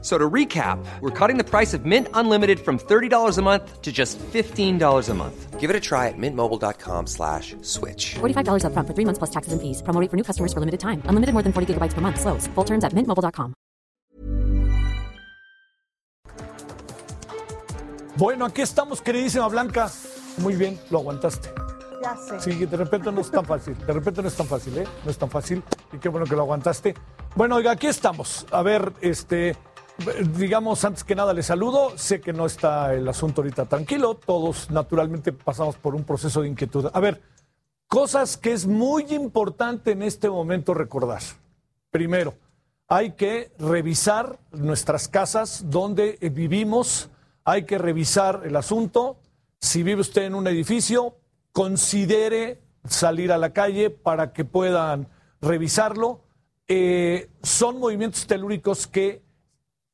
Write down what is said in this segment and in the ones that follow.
So to recap, we're cutting the price of Mint Unlimited from $30 a month to just $15 a month. Give it a try at mintmobile.com slash switch. $45 upfront for three months plus taxes and fees. Promo rate for new customers for limited time. Unlimited more than 40 gigabytes per month. Slows. Full terms at mintmobile.com. Bueno, aquí estamos, queridísima Blanca. Muy bien, lo aguantaste. Ya sé. Sí, de repente no es tan fácil. De repente no es tan fácil, ¿eh? No es tan fácil. Y qué bueno que lo aguantaste. Bueno, oiga, aquí estamos. A ver, este, digamos, antes que nada le saludo. Sé que no está el asunto ahorita tranquilo. Todos, naturalmente, pasamos por un proceso de inquietud. A ver, cosas que es muy importante en este momento recordar. Primero, hay que revisar nuestras casas donde vivimos. Hay que revisar el asunto. Si vive usted en un edificio, considere salir a la calle para que puedan revisarlo. Eh, son movimientos telúricos que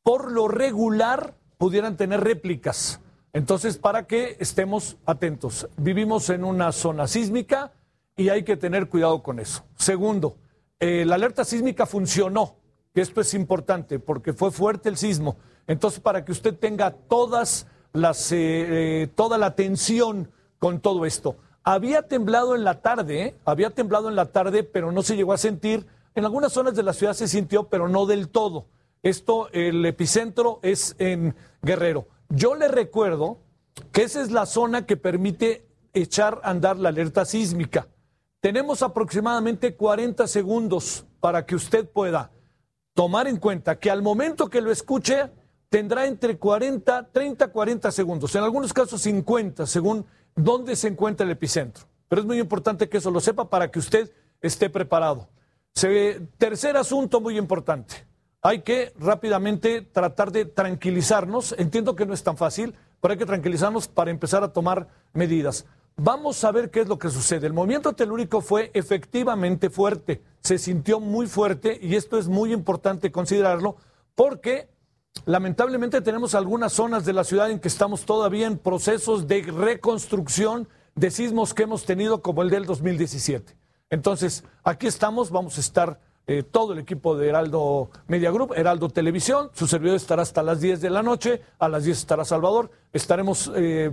por lo regular pudieran tener réplicas. Entonces, para que estemos atentos. Vivimos en una zona sísmica y hay que tener cuidado con eso. Segundo, eh, la alerta sísmica funcionó, que esto es importante porque fue fuerte el sismo. Entonces, para que usted tenga todas las, eh, eh, toda la atención con todo esto. Había temblado en la tarde, había temblado en la tarde, pero no se llegó a sentir. En algunas zonas de la ciudad se sintió, pero no del todo. Esto, el epicentro es en Guerrero. Yo le recuerdo que esa es la zona que permite echar a andar la alerta sísmica. Tenemos aproximadamente 40 segundos para que usted pueda tomar en cuenta que al momento que lo escuche tendrá entre 40, 30, 40 segundos, en algunos casos 50, según dónde se encuentra el epicentro. Pero es muy importante que eso lo sepa para que usted esté preparado. Tercer asunto muy importante. Hay que rápidamente tratar de tranquilizarnos. Entiendo que no es tan fácil, pero hay que tranquilizarnos para empezar a tomar medidas. Vamos a ver qué es lo que sucede. El movimiento telúrico fue efectivamente fuerte, se sintió muy fuerte y esto es muy importante considerarlo porque lamentablemente tenemos algunas zonas de la ciudad en que estamos todavía en procesos de reconstrucción de sismos que hemos tenido como el del 2017. Entonces, aquí estamos, vamos a estar eh, todo el equipo de Heraldo Media Group, Heraldo Televisión, su servidor estará hasta las 10 de la noche, a las 10 estará Salvador, estaremos eh,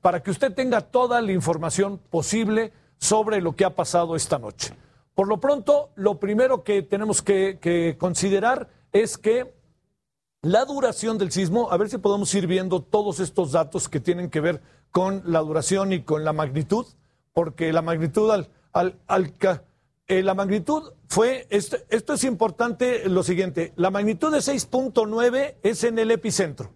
para que usted tenga toda la información posible sobre lo que ha pasado esta noche. Por lo pronto, lo primero que tenemos que, considerar es que la duración del sismo, a ver si podemos ir viendo todos estos datos que tienen que ver con la duración y con la magnitud, porque la magnitud al, al, al eh, la magnitud fue, esto, esto, es importante, lo siguiente, la magnitud de 6.9 es en el epicentro.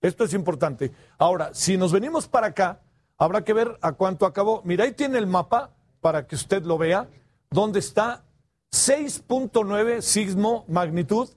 Esto es importante. Ahora, si nos venimos para acá, habrá que ver a cuánto acabó. Mira, ahí tiene el mapa para que usted lo vea, donde está 6.9 sismo magnitud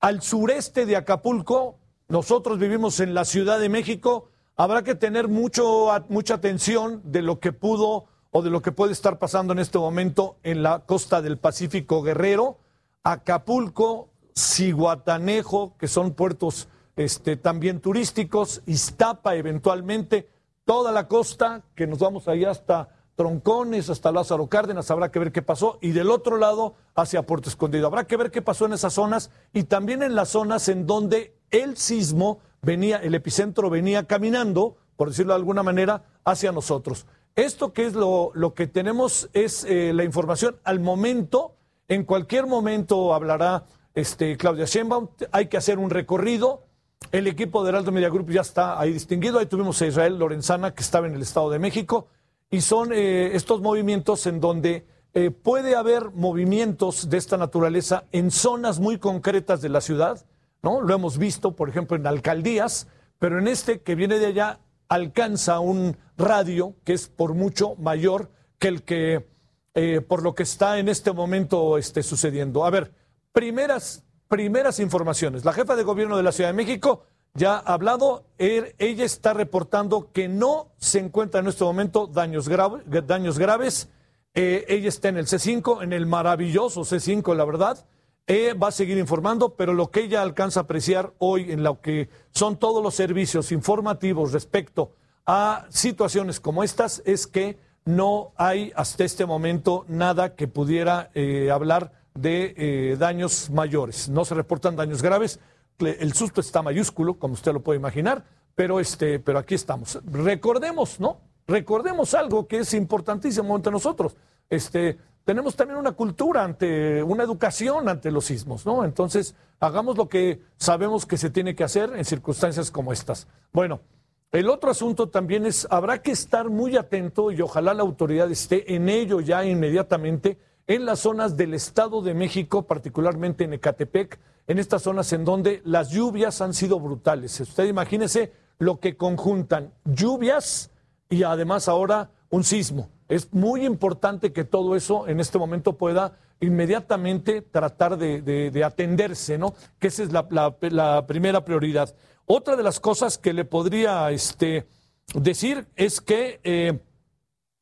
al sureste de Acapulco. Nosotros vivimos en la Ciudad de México. Habrá que tener mucho, mucha atención de lo que pudo o de lo que puede estar pasando en este momento en la costa del Pacífico Guerrero, Acapulco, Ciguatanejo, que son puertos este, también turísticos, Iztapa eventualmente, toda la costa, que nos vamos ahí hasta Troncones, hasta Lázaro Cárdenas, habrá que ver qué pasó, y del otro lado hacia Puerto Escondido. Habrá que ver qué pasó en esas zonas y también en las zonas en donde el sismo venía, el epicentro venía caminando, por decirlo de alguna manera, hacia nosotros. Esto que es lo, lo que tenemos es eh, la información al momento, en cualquier momento hablará este, Claudia Sheinbaum, hay que hacer un recorrido, el equipo de Heraldo Media Group ya está ahí distinguido, ahí tuvimos a Israel Lorenzana que estaba en el Estado de México, y son eh, estos movimientos en donde eh, puede haber movimientos de esta naturaleza en zonas muy concretas de la ciudad, ¿no? Lo hemos visto, por ejemplo, en alcaldías, pero en este que viene de allá alcanza un radio que es por mucho mayor que el que eh, por lo que está en este momento esté sucediendo. A ver, primeras, primeras informaciones. La jefa de gobierno de la Ciudad de México ya ha hablado, er, ella está reportando que no se encuentra en este momento daños, daños graves. Eh, ella está en el C5, en el maravilloso C5, la verdad. eh, va a seguir informando, pero lo que ella alcanza a apreciar hoy en lo que son todos los servicios informativos respecto a situaciones como estas es que no hay hasta este momento nada que pudiera eh, hablar de eh, daños mayores. No se reportan daños graves. El susto está mayúsculo, como usted lo puede imaginar, pero, este, pero aquí estamos. Recordemos, ¿no? Recordemos algo que es importantísimo ante nosotros. Este, tenemos también una cultura ante, una educación ante los sismos, ¿no? Entonces, hagamos lo que sabemos que se tiene que hacer en circunstancias como estas. Bueno, el otro asunto también es, habrá que estar muy atento y ojalá la autoridad esté en ello ya inmediatamente en las zonas del Estado de México, particularmente en Ecatepec, en estas zonas en donde las lluvias han sido brutales. Usted imagínese lo que conjuntan lluvias y además ahora un sismo. Es muy importante que todo eso en este momento pueda inmediatamente tratar de, atenderse, ¿no? Que esa es la, primera prioridad. Otra de las cosas que le podría este, decir es que eh,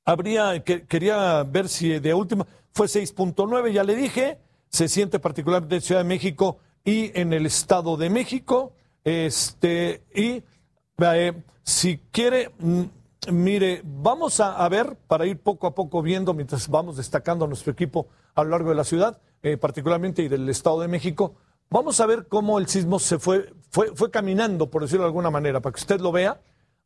habría, que, quería ver si de última, fue 6.9, ya le dije, se siente particularmente en Ciudad de México y en el Estado de México. Este, y eh, si quiere, mm, mire, vamos a, ver, para ir poco a poco viendo, mientras vamos destacando a nuestro equipo a lo largo de la ciudad, eh, particularmente y del Estado de México, vamos a ver cómo el sismo se fue, fue, fue caminando, por decirlo de alguna manera, para que usted lo vea.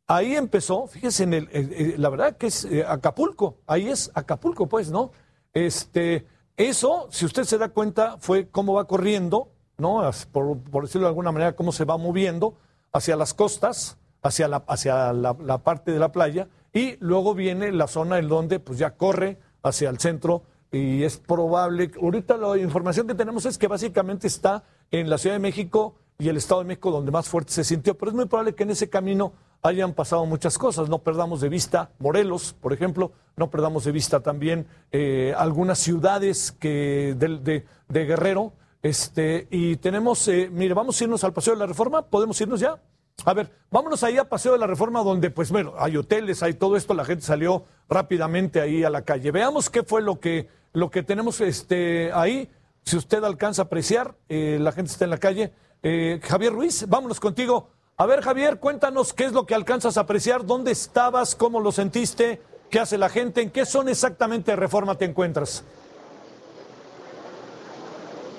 Ahí empezó, fíjese, en el, la verdad que es eh, Acapulco, ahí es Acapulco, pues, ¿no? Este, eso, si usted se da cuenta, fue cómo va corriendo, ¿no? Por, decirlo de alguna manera, cómo se va moviendo hacia las costas, hacia, la, hacia la, parte de la playa, y luego viene la zona en donde pues ya corre hacia el centro y es probable, ahorita la información que tenemos es que básicamente está en la Ciudad de México y el Estado de México donde más fuerte se sintió, pero es muy probable que en ese camino hayan pasado muchas cosas. No perdamos de vista Morelos, por ejemplo, no perdamos de vista también eh, algunas ciudades que de, de, Guerrero. Este, y tenemos, eh, mire, vamos a irnos al Paseo de la Reforma, ¿podemos irnos ya? A ver, vámonos ahí a Paseo de la Reforma, donde, pues bueno, hay hoteles, hay todo esto, la gente salió rápidamente ahí a la calle. Veamos qué fue lo que, lo que tenemos este, ahí. Si usted alcanza a apreciar, eh, la gente está en la calle. Javier Ruiz, vámonos contigo. A ver, Javier, cuéntanos qué es lo que alcanzas a apreciar, dónde estabas, cómo lo sentiste, qué hace la gente, en qué zona exactamente reforma te encuentras.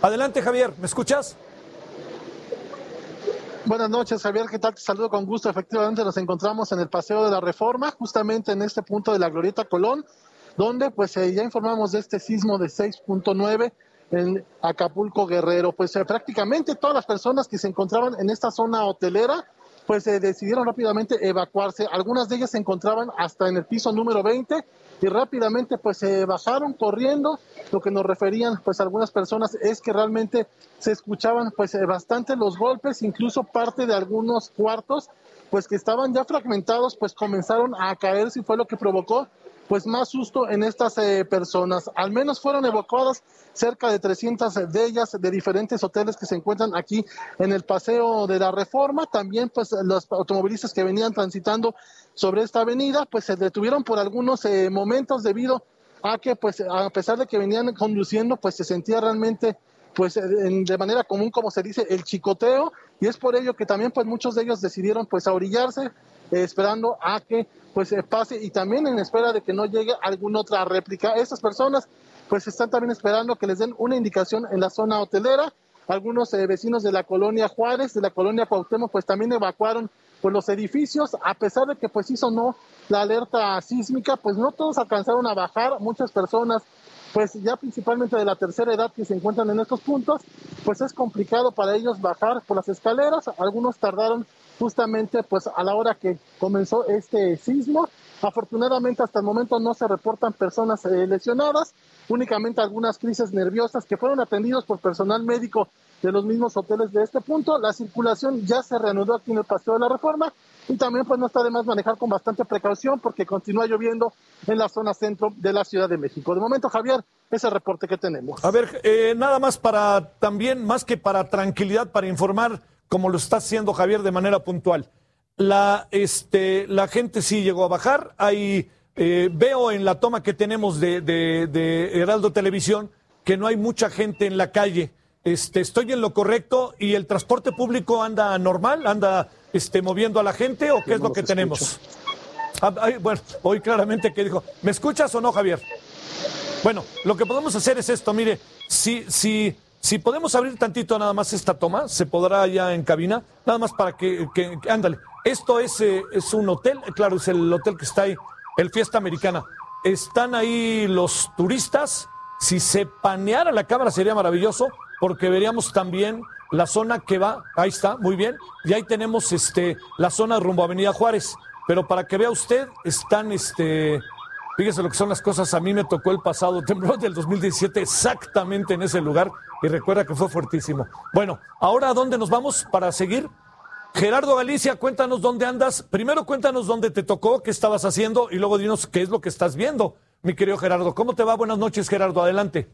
Adelante, Javier, ¿me escuchas? Buenas noches, Javier. ¿Qué tal? Te saludo con gusto. Efectivamente, nos encontramos en el Paseo de la Reforma, justamente en este punto de la Glorieta Colón, donde pues eh, ya informamos de este sismo de 6.9 en Acapulco Guerrero. Pues eh, prácticamente todas las personas que se encontraban en esta zona hotelera pues eh, decidieron rápidamente evacuarse. Algunas de ellas se encontraban hasta en el piso número 20 y rápidamente pues se bajaron corriendo. Lo que nos referían pues algunas personas es que realmente se escuchaban pues eh, bastante los golpes, incluso parte de algunos cuartos pues que estaban ya fragmentados pues comenzaron a caer si fue lo que provocó pues más susto en estas eh, personas. Al menos fueron evacuadas cerca de 300 de ellas de diferentes hoteles que se encuentran aquí en el Paseo de la Reforma. También pues los automovilistas que venían transitando sobre esta avenida pues se detuvieron por algunos eh, momentos debido a que pues a pesar de que venían conduciendo pues se sentía realmente pues de manera común como se dice el chicoteo y es por ello que también pues muchos de ellos decidieron pues a orillarse eh, esperando a que pues eh, pase y también en espera de que no llegue alguna otra réplica. Estas personas pues están también esperando que les den una indicación en la zona hotelera. Algunos eh, vecinos de la colonia Juárez, de la colonia Cuauhtémoc, pues también evacuaron pues los edificios, a pesar de que pues hizo no la alerta sísmica, pues no todos alcanzaron a bajar, muchas personas pues ya principalmente de la tercera edad que se encuentran en estos puntos, pues es complicado para ellos bajar por las escaleras, algunos tardaron justamente pues a la hora que comenzó este sismo. Afortunadamente hasta el momento no se reportan personas eh, lesionadas, únicamente algunas crisis nerviosas que fueron atendidos por personal médico de los mismos hoteles de este punto. La circulación ya se reanudó aquí en el Paseo de la Reforma y también pues no está de más manejar con bastante precaución porque continúa lloviendo en la zona centro de la Ciudad de México. De momento, Javier, ese reporte que tenemos. A ver, eh, nada más para también, más que para tranquilidad, para informar como lo está haciendo Javier de manera puntual. La, este, la gente sí llegó a bajar. Hay, eh, veo en la toma que tenemos de, de, Heraldo Televisión que no hay mucha gente en la calle, este, estoy en lo correcto y el transporte público anda normal, anda este, moviendo a la gente o qué es lo que tenemos. Ah, ay, bueno, hoy claramente que dijo, ¿me escuchas o no, Javier? Bueno, lo que podemos hacer es esto, mire, si, si, si podemos abrir tantito nada más esta toma, se podrá ya en cabina, nada más para que, que- que- ándale, esto es, eh, es un hotel, claro, es el hotel que está ahí, el Fiesta Americana. Están ahí los turistas, si se paneara la cámara sería maravilloso, porque veríamos también la zona que va, ahí está, muy bien, y ahí tenemos este, la zona rumbo a Avenida Juárez, pero para que vea usted, están este, Fíjese lo que son las cosas. A mí me tocó el pasado temblor del 2017 exactamente en ese lugar y recuerda que fue fuertísimo. Bueno, ahora a dónde nos vamos para seguir. Gerardo Galicia, cuéntanos dónde andas. Primero cuéntanos dónde te tocó, qué estabas haciendo y luego dinos qué es lo que estás viendo. Mi querido Gerardo, ¿cómo te va? Buenas noches, Gerardo. Adelante.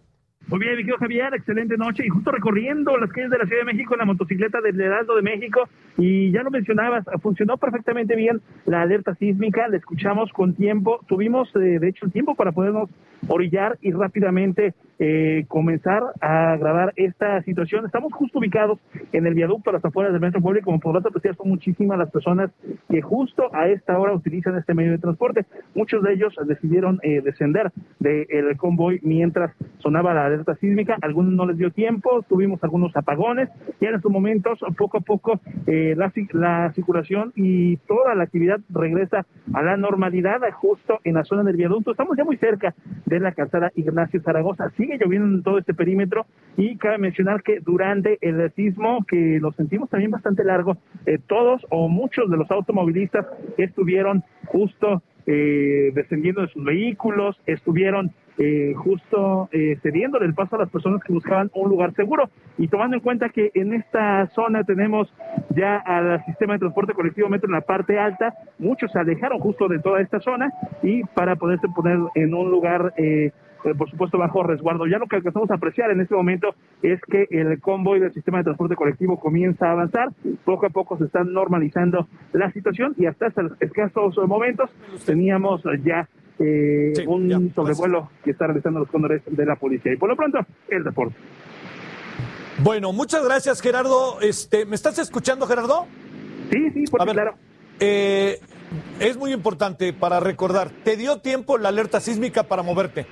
Muy bien, mi querido Javier, excelente noche. Y justo recorriendo las calles de la Ciudad de México en la motocicleta del Heraldo de México. Y ya lo mencionabas, funcionó perfectamente bien la alerta sísmica. La escuchamos con tiempo. Tuvimos, eh, de hecho, el tiempo para podernos orillar y rápidamente eh, comenzar a grabar esta situación. Estamos justo ubicados en el viaducto a las afueras del Metro Público. Como podrás apreciar, son muchísimas las personas que justo a esta hora utilizan este medio de transporte. Muchos de ellos decidieron eh, descender del convoy mientras sonaba la alerta sísmica. Algunos no les dio tiempo, tuvimos algunos apagones y en estos momentos, poco a poco, eh, la, ci- la circulación y toda la actividad regresa a la normalidad justo en la zona del viaducto. Estamos ya muy cerca de la calzada Ignacio Zaragoza. Sigue lloviendo en todo este perímetro y cabe mencionar que durante el sismo, que lo sentimos también bastante largo, eh, todos o muchos de los automovilistas estuvieron justo eh, descendiendo de sus vehículos, estuvieron eh, justo eh, cediéndole el paso a las personas que buscaban un lugar seguro. Y tomando en cuenta que en esta zona tenemos ya al sistema de transporte colectivo metro en la parte alta, muchos se alejaron justo de toda esta zona y para poderse poner en un lugar, eh, eh, por supuesto, bajo resguardo. Ya lo que alcanzamos a apreciar en este momento es que el convoy del sistema de transporte colectivo comienza a avanzar. Poco a poco se está normalizando la situación y hasta estos escasos momentos teníamos ya eh, Sí, un ya. sobrevuelo que está realizando los cóndores de la policía. Y por lo pronto, el deporte. Bueno, muchas gracias, Gerardo. Este, ¿Me estás escuchando, Gerardo? Sí, sí, ver, claro. eh, es muy importante para recordar. ¿Te dio tiempo la alerta sísmica para moverte?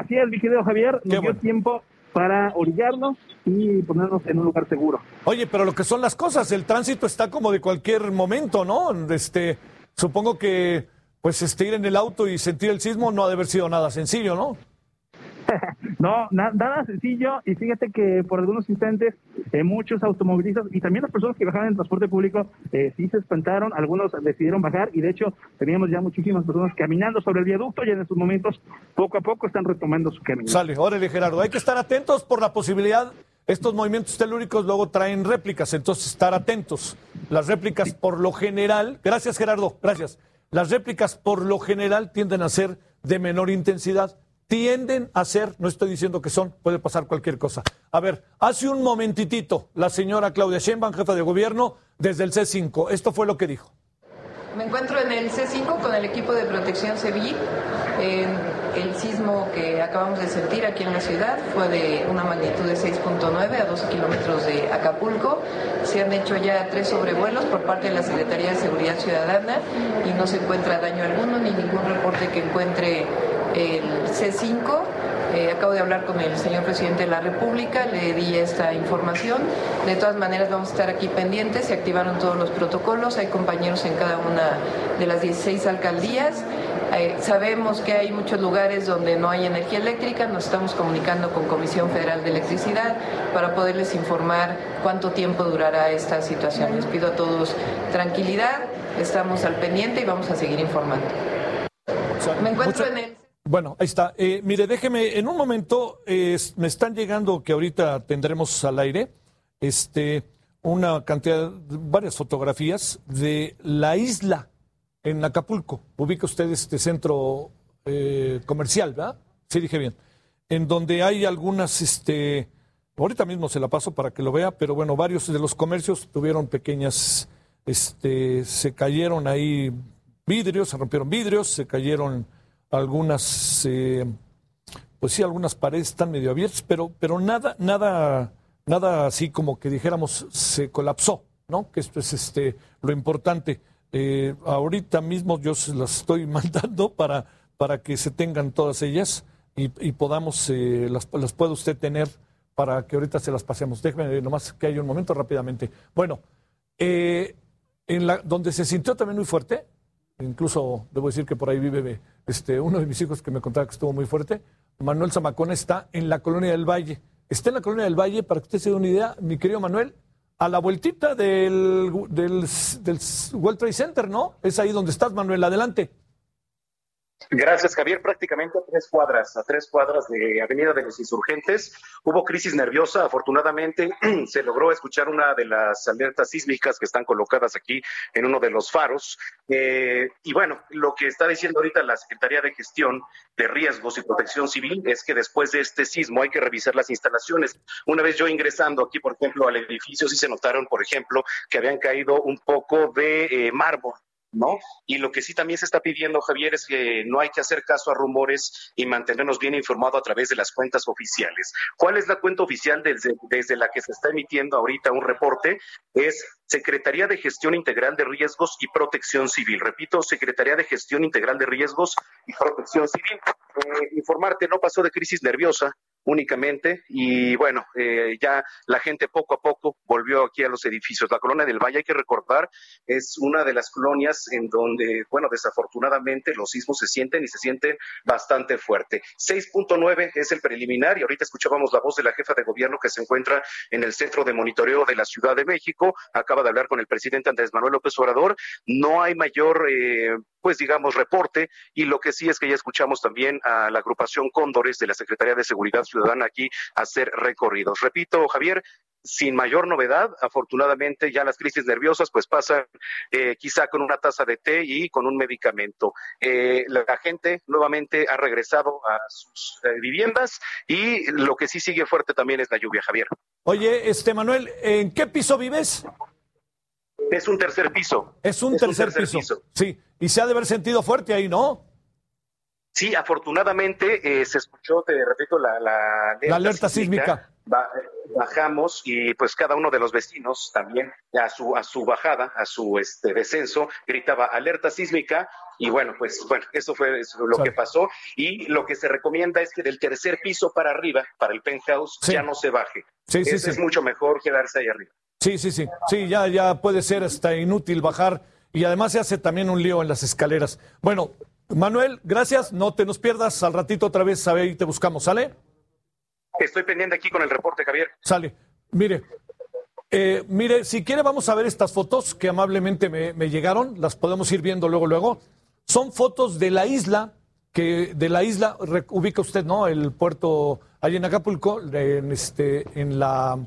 Así es, mi querido Javier, nos Qué dio bueno. tiempo para orillarnos y ponernos en un lugar seguro. Oye, pero lo que son las cosas, el tránsito está como de cualquier momento, ¿no? Este, supongo que, pues, este, ir en el auto y sentir el sismo no ha de haber sido nada sencillo, ¿no? No, na- nada sencillo y fíjate que por algunos instantes eh, muchos automovilistas y también las personas que bajaban en transporte público eh, sí se espantaron, algunos decidieron bajar y de hecho teníamos ya muchísimas personas caminando sobre el viaducto y en estos momentos poco a poco están retomando su camino. Sale, órale, Gerardo. Hay que estar atentos por la posibilidad. Estos movimientos telúricos luego traen réplicas, entonces estar atentos. Las réplicas por lo general, gracias Gerardo, gracias. Las réplicas por lo general tienden a ser de menor intensidad. Tienden a ser, no estoy diciendo que son, puede pasar cualquier cosa. A ver, hace un momentitito la señora Claudia Sheinbaum, jefa de gobierno, desde el C5. Esto fue lo que dijo. Me encuentro en el C5 con el equipo de protección civil. El sismo que acabamos de sentir aquí en la ciudad fue de una magnitud de 6.9 a 12 kilómetros de Acapulco. Se han hecho ya tres sobrevuelos por parte de la Secretaría de Seguridad Ciudadana y no se encuentra daño alguno ni ningún reporte que encuentre el C5. Eh, acabo de hablar con el señor presidente de la República, le di esta información. De todas maneras, vamos a estar aquí pendientes. Se activaron todos los protocolos. Hay compañeros en cada una de las 16 alcaldías. Eh, sabemos que hay muchos lugares donde no hay energía eléctrica. Nos estamos comunicando con Comisión Federal de Electricidad para poderles informar cuánto tiempo durará esta situación. Les pido a todos tranquilidad. Estamos al pendiente y vamos a seguir informando. Me encuentro en el. Bueno, ahí está. Eh, mire, déjeme, en un momento eh, me están llegando que ahorita tendremos al aire este, una cantidad, varias fotografías de la isla en Acapulco. Ubica usted este centro eh, comercial, ¿verdad? Sí, dije bien. En donde hay algunas, este, ahorita mismo se la paso para que lo vea, pero bueno, varios de los comercios tuvieron pequeñas, este, se cayeron ahí vidrios, se rompieron vidrios, se cayeron algunas, eh, pues sí, algunas paredes están medio abiertas, pero, pero nada, nada, nada así como que dijéramos se colapsó, ¿no? Que esto es este lo importante. Eh, ahorita mismo yo se las estoy mandando para, para que se tengan todas ellas y, y podamos, eh, las, las pueda usted tener para que ahorita se las pasemos. Déjeme nomás que haya un momento rápidamente. Bueno, eh, en donde se sintió también muy fuerte, incluso debo decir que por ahí vive este, uno de mis hijos que me contaba que estuvo muy fuerte, Manuel Zamacón está en la colonia del Valle. Está en la colonia del Valle, para que usted se dé una idea, mi querido Manuel, a la vueltita del, del, del World Trade Center, ¿no? Es ahí donde estás, Manuel, adelante. Gracias, Javier. Prácticamente a tres cuadras, a tres cuadras de Avenida de los Insurgentes. Hubo crisis nerviosa. Afortunadamente se logró escuchar una de las alertas sísmicas que están colocadas aquí en uno de los faros. Eh, y bueno, lo que está diciendo ahorita la Secretaría de Gestión de Riesgos y Protección Civil es que después de este sismo hay que revisar las instalaciones. Una vez yo ingresando aquí, por ejemplo, al edificio, sí se notaron, por ejemplo, que habían caído un poco de eh, mármol ¿no? Y lo que sí también se está pidiendo, Javier, es que no hay que hacer caso a rumores y mantenernos bien informados a través de las cuentas oficiales. ¿Cuál es la cuenta oficial desde, la que se está emitiendo ahorita un reporte? Es Secretaría de Gestión Integral de Riesgos y Protección Civil. Repito, Secretaría de Gestión Integral de Riesgos y Protección Civil. Eh, informarte, no pasó de crisis nerviosa, únicamente y bueno, eh, ya la gente poco a poco volvió aquí a los edificios. La colonia del Valle, hay que recordar, es una de las colonias en donde, bueno, desafortunadamente los sismos se sienten y se sienten bastante fuerte. 6.9 es el preliminar y ahorita escuchábamos la voz de la jefa de gobierno que se encuentra en el centro de monitoreo de la Ciudad de México. Acaba de hablar con el presidente Andrés Manuel López Obrador. No hay mayor, eh, pues digamos, reporte y lo que sí es que ya escuchamos también a la agrupación Cóndores de la Secretaría de Seguridad Ciudadana aquí hacer recorridos. Repito, Javier, sin mayor novedad. Afortunadamente ya las crisis nerviosas pues pasan eh, quizá con una taza de té y con un medicamento. Eh, la gente nuevamente ha regresado a sus eh, viviendas y lo que sí sigue fuerte también es la lluvia, Javier. Oye, este Manuel, ¿en qué piso vives? Es un tercer piso. Es un, tercer, piso. Sí, y se ha de haber sentido fuerte ahí, ¿no? Sí, afortunadamente se escuchó, te repito, la, la alerta, la alerta sísmica. Bajamos y pues cada uno de los vecinos también a su, a su bajada, a su este, descenso, gritaba alerta sísmica y bueno, pues bueno, eso fue lo que pasó y lo que se recomienda es que del tercer piso para arriba, para el penthouse, ya no se baje. Sí, sí, Es mucho mejor quedarse ahí arriba. Sí, sí, sí. Sí, ya, ya puede ser hasta inútil bajar y además se hace también un lío en las escaleras. Bueno, Manuel, gracias. No te nos pierdas. Al ratito otra vez a y te buscamos. ¿Sale? Estoy pendiente aquí con el reporte, Javier. Sale. Mire, eh, mire, si quiere vamos a ver estas fotos que amablemente me, me, llegaron. Las podemos ir viendo luego, luego. Son fotos de la isla, que de la isla, ubica usted, ¿no? El puerto allí en Acapulco, en, este, en la...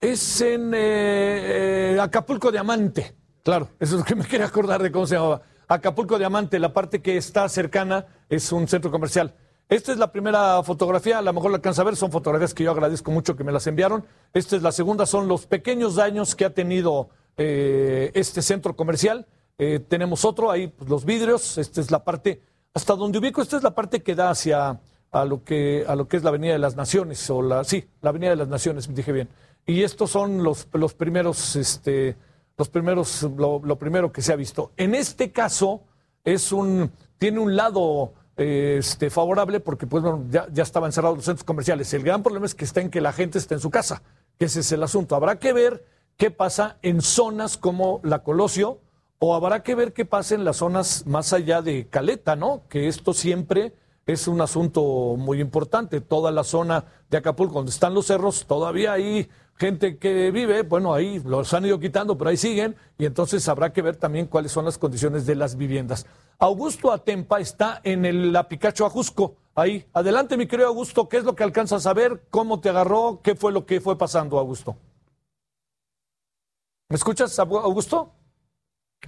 Es en eh, eh, Acapulco Diamante. Claro, eso es lo que me quería acordar de cómo se llamaba. Acapulco Diamante, la parte que está cercana es un centro comercial. Esta es la primera fotografía, a lo mejor la alcanza a ver, son fotografías que yo agradezco mucho que me las enviaron. Esta es la segunda, son los pequeños daños que ha tenido eh, este centro comercial. Eh, tenemos otro, ahí pues, los vidrios, esta es la parte, hasta donde ubico, esta es la parte que da hacia a lo que, a lo que es la Avenida de las Naciones, o la, sí, la Avenida de las Naciones, dije bien. Y estos son los, los primeros, este, los primeros, lo, primero que se ha visto. En este caso, es un, tiene un lado este, favorable porque pues, bueno, ya, ya estaban cerrados los centros comerciales. El gran problema es que está en que la gente está en su casa, que ese es el asunto. Habrá que ver qué pasa en zonas como la Colosio o habrá que ver qué pasa en las zonas más allá de Caleta, ¿no? Que esto siempre es un asunto muy importante. Toda la zona de Acapulco, donde están los cerros, todavía hay gente que vive, bueno, ahí los han ido quitando, pero ahí siguen, y entonces habrá que ver también cuáles son las condiciones de las viviendas. Augusto Atempa está en el la Picacho Ajusco, ahí. Adelante, mi querido Augusto, ¿qué es lo que alcanzas a ver? ¿Cómo te agarró? ¿Qué fue lo que fue pasando, Augusto? ¿Me escuchas, Augusto?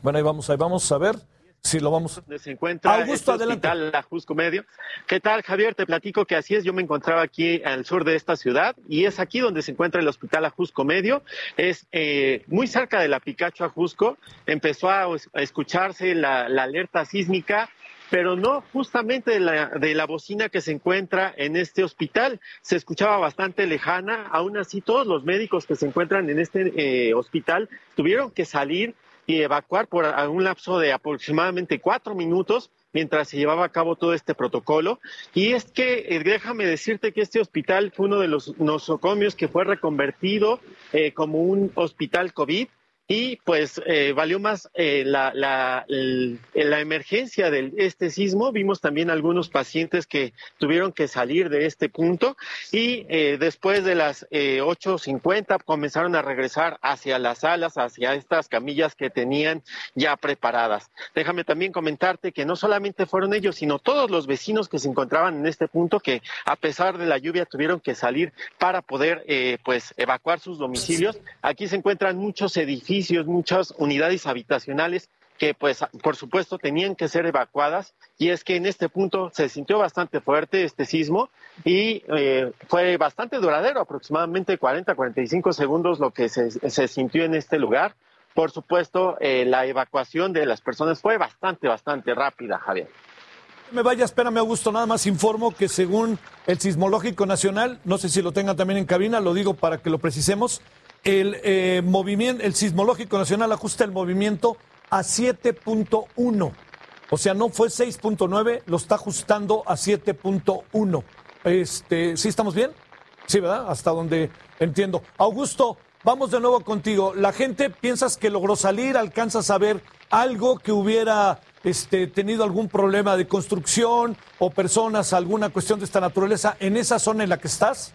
Bueno, ahí vamos, ahí vamos a ver si lo vamos. Se encuentra Augusto, este hospital Ajusco Medio. ¿Qué tal, Javier? Te platico que así es. Yo me encontraba aquí al sur de esta ciudad y es aquí donde se encuentra el hospital Ajusco Medio. Es eh, muy cerca de la Picacho Ajusco. Empezó a, a escucharse la, la alerta sísmica pero no justamente de la, de la bocina que se encuentra en este hospital. Se escuchaba bastante lejana, aún así todos los médicos que se encuentran en este eh, hospital tuvieron que salir y evacuar por un lapso de aproximadamente cuatro minutos mientras se llevaba a cabo todo este protocolo. Y es que eh, déjame decirte que este hospital fue uno de los nosocomios que fue reconvertido eh, como un hospital COVID y pues eh, valió más eh, la, la, la, emergencia de este sismo. Vimos también algunos pacientes que tuvieron que salir de este punto y eh, después de las eh, 8.50 comenzaron a regresar hacia las salas, hacia estas camillas que tenían ya preparadas. Déjame también comentarte que no solamente fueron ellos, sino todos los vecinos que se encontraban en este punto que a pesar de la lluvia tuvieron que salir para poder pues evacuar sus domicilios. Aquí se encuentran muchos edificios muchas unidades habitacionales que pues por supuesto tenían que ser evacuadas y es que en este punto se sintió bastante fuerte este sismo y eh, fue bastante duradero, aproximadamente 40-45 segundos lo que se, se, sintió en este lugar. Por supuesto, eh, la evacuación de las personas fue bastante, bastante rápida, Javier. Me vaya, espérame, Augusto, nada más informo que según el Sismológico Nacional, no sé si lo tengan también en cabina, lo digo para que lo precisemos, el eh, movimiento, el sismológico nacional ajusta el movimiento a 7.1. O sea, no fue 6.9, lo está ajustando a 7.1. Este, ¿sí estamos bien? Sí, ¿verdad? Hasta donde entiendo. Augusto, vamos de nuevo contigo. La gente piensas que logró salir, alcanzas a ver algo que hubiera este, tenido algún problema de construcción o personas, alguna cuestión de esta naturaleza en esa zona en la que estás?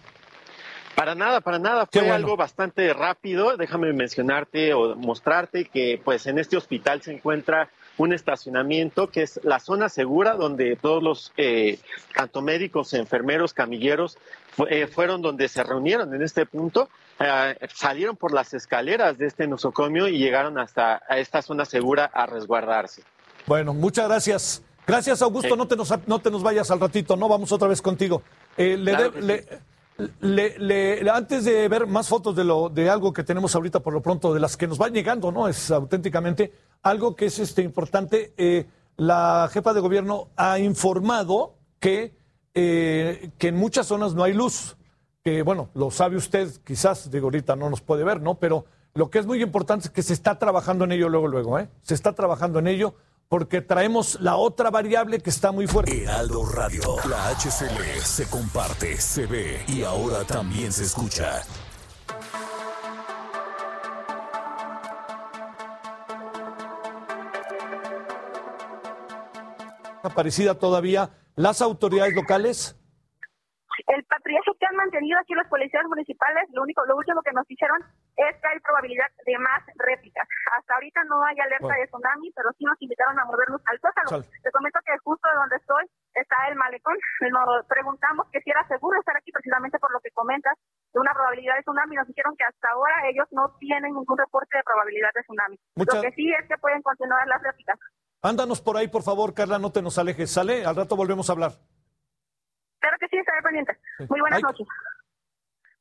Para nada, para nada. Fue algo bastante rápido. Déjame mencionarte o mostrarte que pues en este hospital se encuentra un estacionamiento que es la zona segura donde todos los eh, tanto médicos, enfermeros, camilleros eh, fueron donde se reunieron en este punto. Eh, salieron por las escaleras de este nosocomio y llegaron hasta a esta zona segura a resguardarse. Bueno, muchas gracias. Gracias, Augusto. No, te nos, no te nos vayas al ratito, ¿no? Vamos otra vez contigo. le, Claro de- que le- antes de ver más fotos de, lo, de algo que tenemos ahorita por lo pronto, de las que nos van llegando, ¿no? Es auténticamente algo que es este, importante. eh, la jefa de gobierno ha informado que, eh, que en muchas zonas no hay luz. Que bueno, lo sabe usted, quizás, digo, ahorita no nos puede ver, ¿no? Pero lo que es muy importante es que se está trabajando en ello luego, luego, ¿eh? Se está trabajando en ello porque traemos la otra variable que está muy fuerte. Heraldo Radio. La HCL se comparte, se ve y ahora también se escucha. Aparecida todavía las autoridades locales. El mantenido aquí los policías municipales, lo único, lo último que nos dijeron es que hay probabilidad de más réplicas. Hasta ahorita no hay alerta Bueno. de tsunami, pero sí nos invitaron a movernos al. Sal. Te comento que justo donde estoy está el malecón. Nos preguntamos que si era seguro estar aquí precisamente por lo que comentas de una probabilidad de tsunami. Nos dijeron que hasta ahora ellos no tienen ningún reporte de probabilidad de tsunami. Muchas- Lo que sí es que pueden continuar las réplicas. Ándanos por ahí, por favor, Carla, no te nos alejes. Sale, al rato volvemos a hablar. Claro que sí, estaré pendiente. Muy buenas Ay. noches.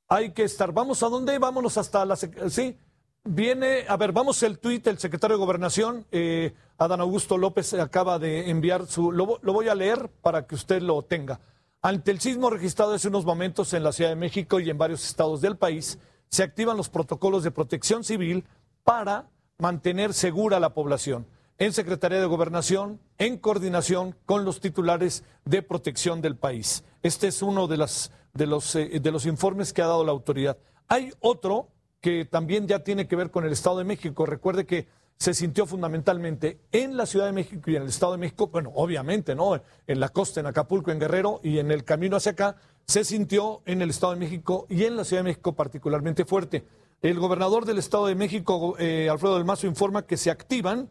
Hay que estar. ¿Vamos a dónde? Vámonos hasta la... sec- Sí, viene... A ver, vamos el tuit, el secretario de Gobernación, eh, Adán Augusto López, acaba de enviar su... Lo, lo voy a leer para que usted lo tenga. Ante el sismo registrado hace unos momentos en la Ciudad de México y en varios estados del país, se activan los protocolos de protección civil para mantener segura la población. En Secretaría de Gobernación, en coordinación con los titulares de protección del país. Este es uno de, las, de, los, eh, de los informes que ha dado la autoridad. Hay otro que también ya tiene que ver con el Estado de México. Recuerde que se sintió fundamentalmente en la Ciudad de México y en el Estado de México, bueno, obviamente, ¿no? En la costa, en Acapulco, en Guerrero y en el camino hacia acá, se sintió en el Estado de México y en la Ciudad de México particularmente fuerte. El gobernador del Estado de México, eh, Alfredo del Mazo, informa que se activan,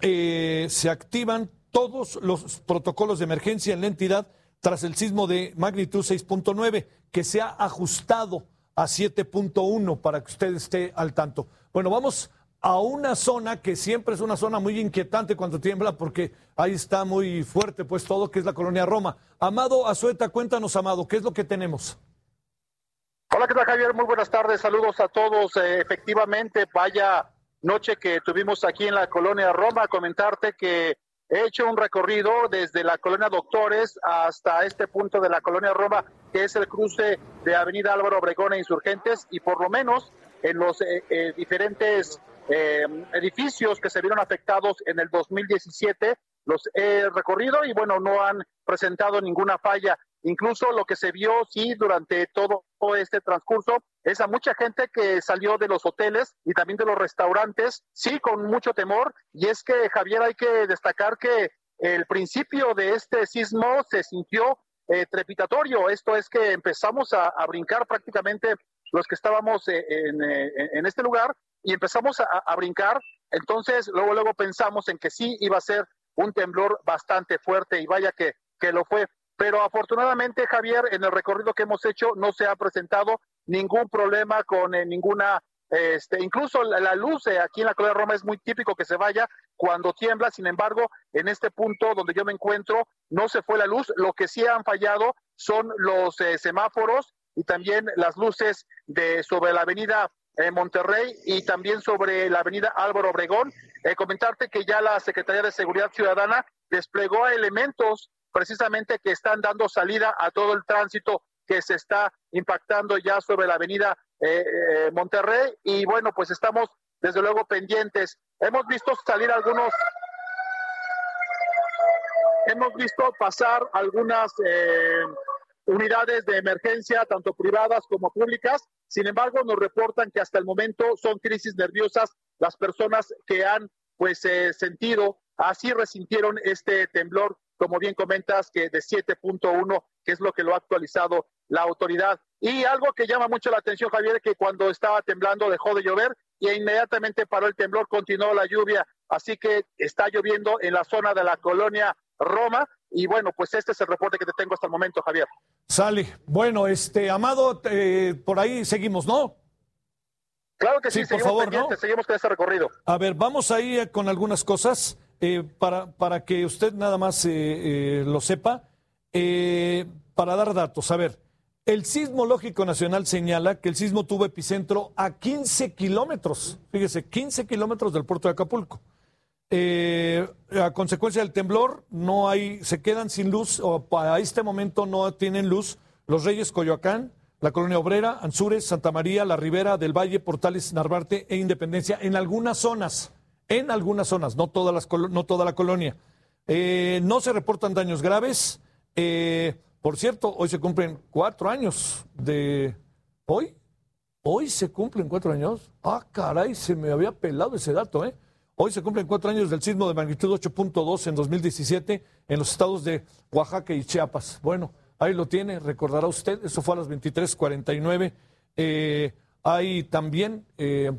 eh, se activan todos los protocolos de emergencia en la entidad tras el sismo de magnitud 6.9, que se ha ajustado a 7.1 para que usted esté al tanto. Bueno, vamos a una zona que siempre es una zona muy inquietante cuando tiembla, porque ahí está muy fuerte pues todo, que es la colonia Roma. Amado Azueta, cuéntanos, Amado, ¿qué es lo que tenemos? Hola, ¿qué tal Javier? Muy buenas tardes, saludos a todos. Eh, efectivamente, vaya noche que tuvimos aquí en la colonia Roma. Comentarte que he hecho un recorrido desde la colonia Doctores hasta este punto de la colonia Roma, que es el cruce de Avenida Álvaro Obregón e Insurgentes, y por lo menos en los eh, eh, diferentes eh, edificios que se vieron afectados en el 2017, los he recorrido y bueno, no han presentado ninguna falla. Incluso lo que se vio, sí, durante todo este transcurso, es a mucha gente que salió de los hoteles y también de los restaurantes, sí, con mucho temor. Y es que, Javier, hay que destacar que el principio de este sismo se sintió eh, trepidatorio. Esto es que empezamos a, a, brincar prácticamente los que estábamos eh, en, eh, en, este lugar y empezamos a, a brincar. Entonces, luego, luego pensamos en que sí iba a ser un temblor bastante fuerte y vaya que, que lo fue. Pero afortunadamente, Javier, en el recorrido que hemos hecho no se ha presentado ningún problema con eh, ninguna, este, incluso la, luz aquí en la Colonia Roma es muy típico que se vaya cuando tiembla, sin embargo, en este punto donde yo me encuentro no se fue la luz, lo que sí han fallado son los eh, semáforos y también las luces de sobre la avenida eh, Monterrey y también sobre la avenida Álvaro Obregón. Comentarte que ya la Secretaría de Seguridad Ciudadana desplegó elementos precisamente que están dando salida a todo el tránsito que se está impactando ya sobre la avenida eh, eh, Monterrey y bueno, pues estamos desde luego pendientes. Hemos visto salir algunos, hemos visto pasar algunas eh, unidades de emergencia, tanto privadas como públicas. Sin embargo, nos reportan que hasta el momento son crisis nerviosas las personas que han pues sentido, así resintieron este temblor, como bien comentas, que de 7.1, que es lo que lo ha actualizado la autoridad. Y algo que llama mucho la atención, Javier, que cuando estaba temblando dejó de llover y inmediatamente paró el temblor, continuó la lluvia, así que está lloviendo en la zona de la colonia Roma. Y bueno, pues este es el reporte que te tengo hasta el momento, Javier. Sale. Bueno, este, Amado, eh, por ahí seguimos, ¿no? Claro que sí, Sí, por seguimos favor, ¿no? seguimos con este recorrido. A ver, vamos ahí con algunas cosas eh, para, para que usted nada más eh, eh, lo sepa. Eh, para dar datos, a ver, el Sismológico Nacional señala que el sismo tuvo epicentro a 15 kilómetros, fíjese, 15 kilómetros del puerto de Acapulco. Eh, a consecuencia del temblor, no hay, se quedan sin luz, o para este momento no tienen luz los Reyes Coyoacán, la Colonia Obrera, Anzures, Santa María, La Ribera del Valle, Portales, Narvarte e Independencia, en algunas zonas, en algunas zonas, no, todas las, no toda la colonia. Eh, no se reportan daños graves. Eh, por cierto, hoy se cumplen cuatro años de... ¿Hoy? Hoy se cumplen cuatro años. Ah, caray, se me había pelado ese dato, ¿eh? Hoy se cumplen cuatro años del sismo de magnitud 8.2 en 2017 en los estados de Oaxaca y Chiapas. Bueno, ahí lo tiene, recordará usted, eso fue a las 23.49. Eh, hay también, eh,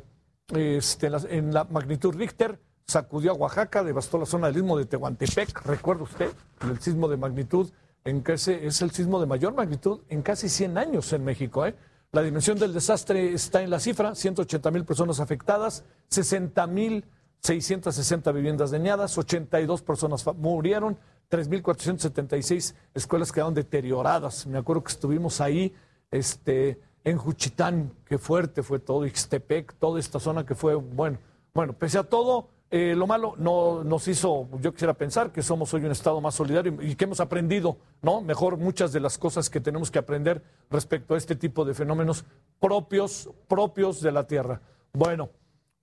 este, en, la, magnitud Richter, sacudió a Oaxaca, devastó la zona del istmo de Tehuantepec, recuerda usted, el sismo de magnitud, en es el sismo de mayor magnitud en casi 100 años en México, ¿eh? La dimensión del desastre está en la cifra, 180 mil personas afectadas, 60 mil 660 viviendas dañadas, 82 personas murieron, 3.476 escuelas quedaron deterioradas. Me acuerdo que estuvimos ahí este, en Juchitán, qué fuerte fue todo, Ixtepec, toda esta zona que fue, bueno, bueno, pese a todo, eh, lo malo no nos hizo, yo quisiera pensar que somos hoy un Estado más solidario y, que hemos aprendido, ¿no? Mejor muchas de las cosas que tenemos que aprender respecto a este tipo de fenómenos propios, propios de la tierra. Bueno,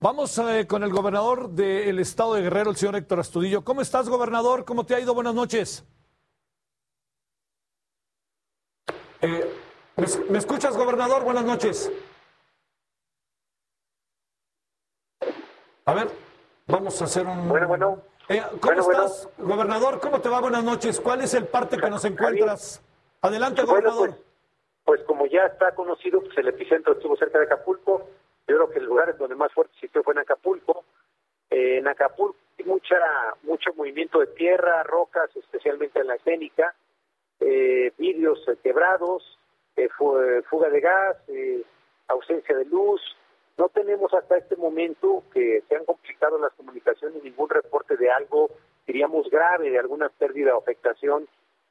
vamos eh, con el gobernador del estado de Guerrero, el señor Héctor Astudillo. ¿Cómo estás, gobernador? ¿Cómo te ha ido? Buenas noches. Eh, ¿me, me escuchas, gobernador? Buenas noches. A ver, vamos a hacer un... Bueno, bueno. Eh, ¿Cómo Bueno, bueno. estás, gobernador? ¿Cómo te va? Buenas noches. ¿Cuál es el parte que nos encuentras? Adelante, Bueno, gobernador. pues, pues como ya está conocido, pues el epicentro estuvo cerca de Acapulco. Yo creo que el lugar donde más fuerte sintió fue en Acapulco. Eh, en Acapulco hay mucha, mucho movimiento de tierra, rocas, especialmente en la escénica, eh, vidrios eh, quebrados, eh, eh, fuga de gas, eh, ausencia de luz. No tenemos hasta este momento que se han complicado las comunicaciones ningún reporte de algo, diríamos, grave, de alguna pérdida o afectación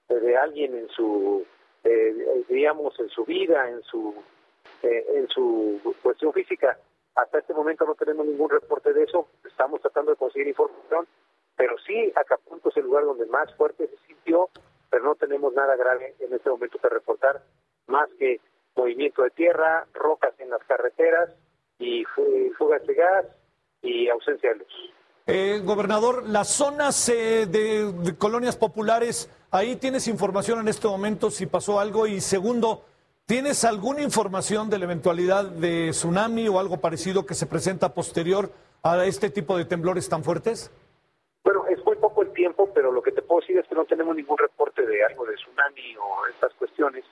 de alguien en su, eh, diríamos, en su vida, en su, eh, en su cuestión física. Hasta este momento no tenemos ningún reporte de eso. Estamos tratando de conseguir información, pero sí, Acapulco el lugar donde más fuerte se sintió, pero no tenemos nada grave en este momento que reportar, más que movimiento de tierra, rocas en las carreteras y fugas de gas y ausencia de luz. Eh, gobernador, las zonas eh, de, colonias populares, ahí tienes información en este momento si pasó algo. Y segundo, ¿tienes alguna información de la eventualidad de tsunami o algo parecido que se presenta posterior a este tipo de temblores tan fuertes? Bueno, es muy poco el tiempo, pero lo que te puedo decir es que no tenemos ningún reporte de algo de tsunami o estas cuestiones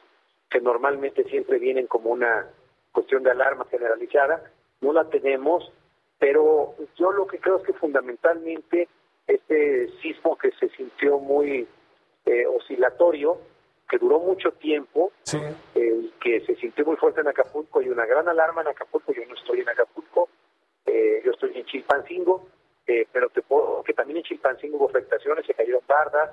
que normalmente siempre vienen como una cuestión de alarma generalizada. No la tenemos pero yo lo que creo es que fundamentalmente este sismo que se sintió muy eh, oscilatorio, que duró mucho tiempo, eh, que se sintió muy fuerte en Acapulco, y una gran alarma en Acapulco, yo no estoy en Acapulco, eh, yo estoy en Chilpancingo, pero te puedo que también en Chilpancingo hubo afectaciones, se cayeron bardas,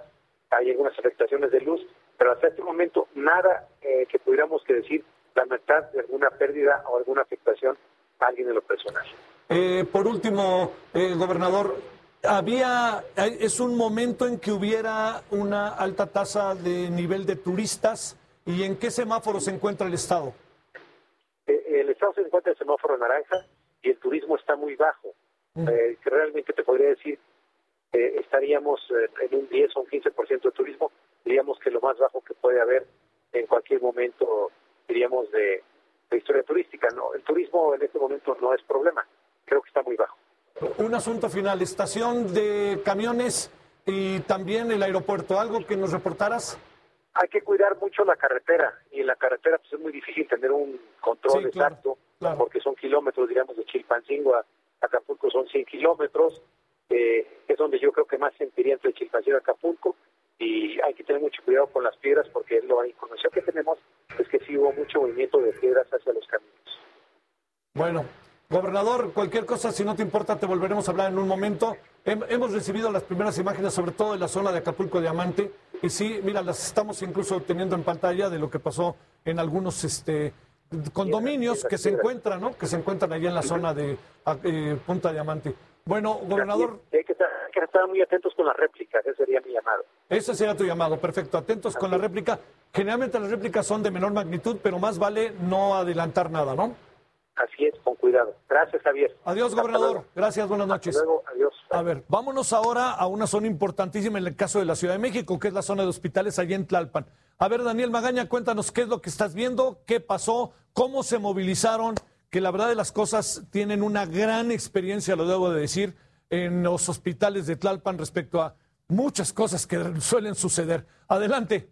hay algunas afectaciones de luz, pero hasta este momento nada que pudiéramos que decir la mitad de alguna pérdida o alguna afectación a alguien de los personajes. Eh, por último, eh, gobernador, había es un momento en que hubiera una alta tasa de nivel de turistas y en qué semáforo se encuentra el estado. Eh, el estado se encuentra en semáforo naranja y el turismo está muy bajo. que realmente te podría decir estaríamos en un 10 o un 15% de turismo, diríamos que lo más bajo que puede haber en cualquier momento, diríamos, de, de historia turística. No, el turismo en este momento no es problema creo que está muy bajo. Un asunto final, estación de camiones y también el aeropuerto, ¿algo que nos reportaras? Hay que cuidar mucho la carretera y en la carretera pues, es muy difícil tener un control exacto porque son kilómetros, digamos, de Chilpancingo a Acapulco son 100 kilómetros, eh, es donde yo creo que más sentiría entre Chilpancingo y Acapulco y hay que tener mucho cuidado con las piedras porque la información que tenemos es que sí hubo mucho movimiento de piedras hacia los caminos. Bueno, Gobernador, cualquier cosa, si no te importa, te volveremos a hablar en un momento. Hemos recibido las primeras imágenes, sobre todo de la zona de Acapulco Diamante, y sí, mira, las estamos incluso teniendo en pantalla de lo que pasó en algunos este, condominios que se encuentran, ¿no? Que se encuentran allá en la zona de eh, Punta Diamante. Bueno, gobernador. Hay que, estar, muy atentos con las réplicas, ese sería mi llamado. Ese sería tu llamado, perfecto. Atentos con la réplica. Generalmente las réplicas son de menor magnitud, pero más vale no adelantar nada, ¿no? Así es, con cuidado. Gracias, Javier. Adiós, gobernador. Gracias, buenas noches. luego, adiós. A ver, vámonos ahora a una zona importantísima en el caso de la Ciudad de México, que es la zona de hospitales allá en Tlalpan. A ver, Daniel Magaña, cuéntanos qué es lo que estás viendo, qué pasó, cómo se movilizaron, que la verdad de las cosas tienen una gran experiencia, lo debo de decir, en los hospitales de Tlalpan respecto a muchas cosas que suelen suceder. Adelante.